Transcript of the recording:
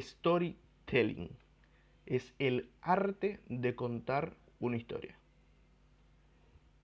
Storytelling es el arte de contar una historia.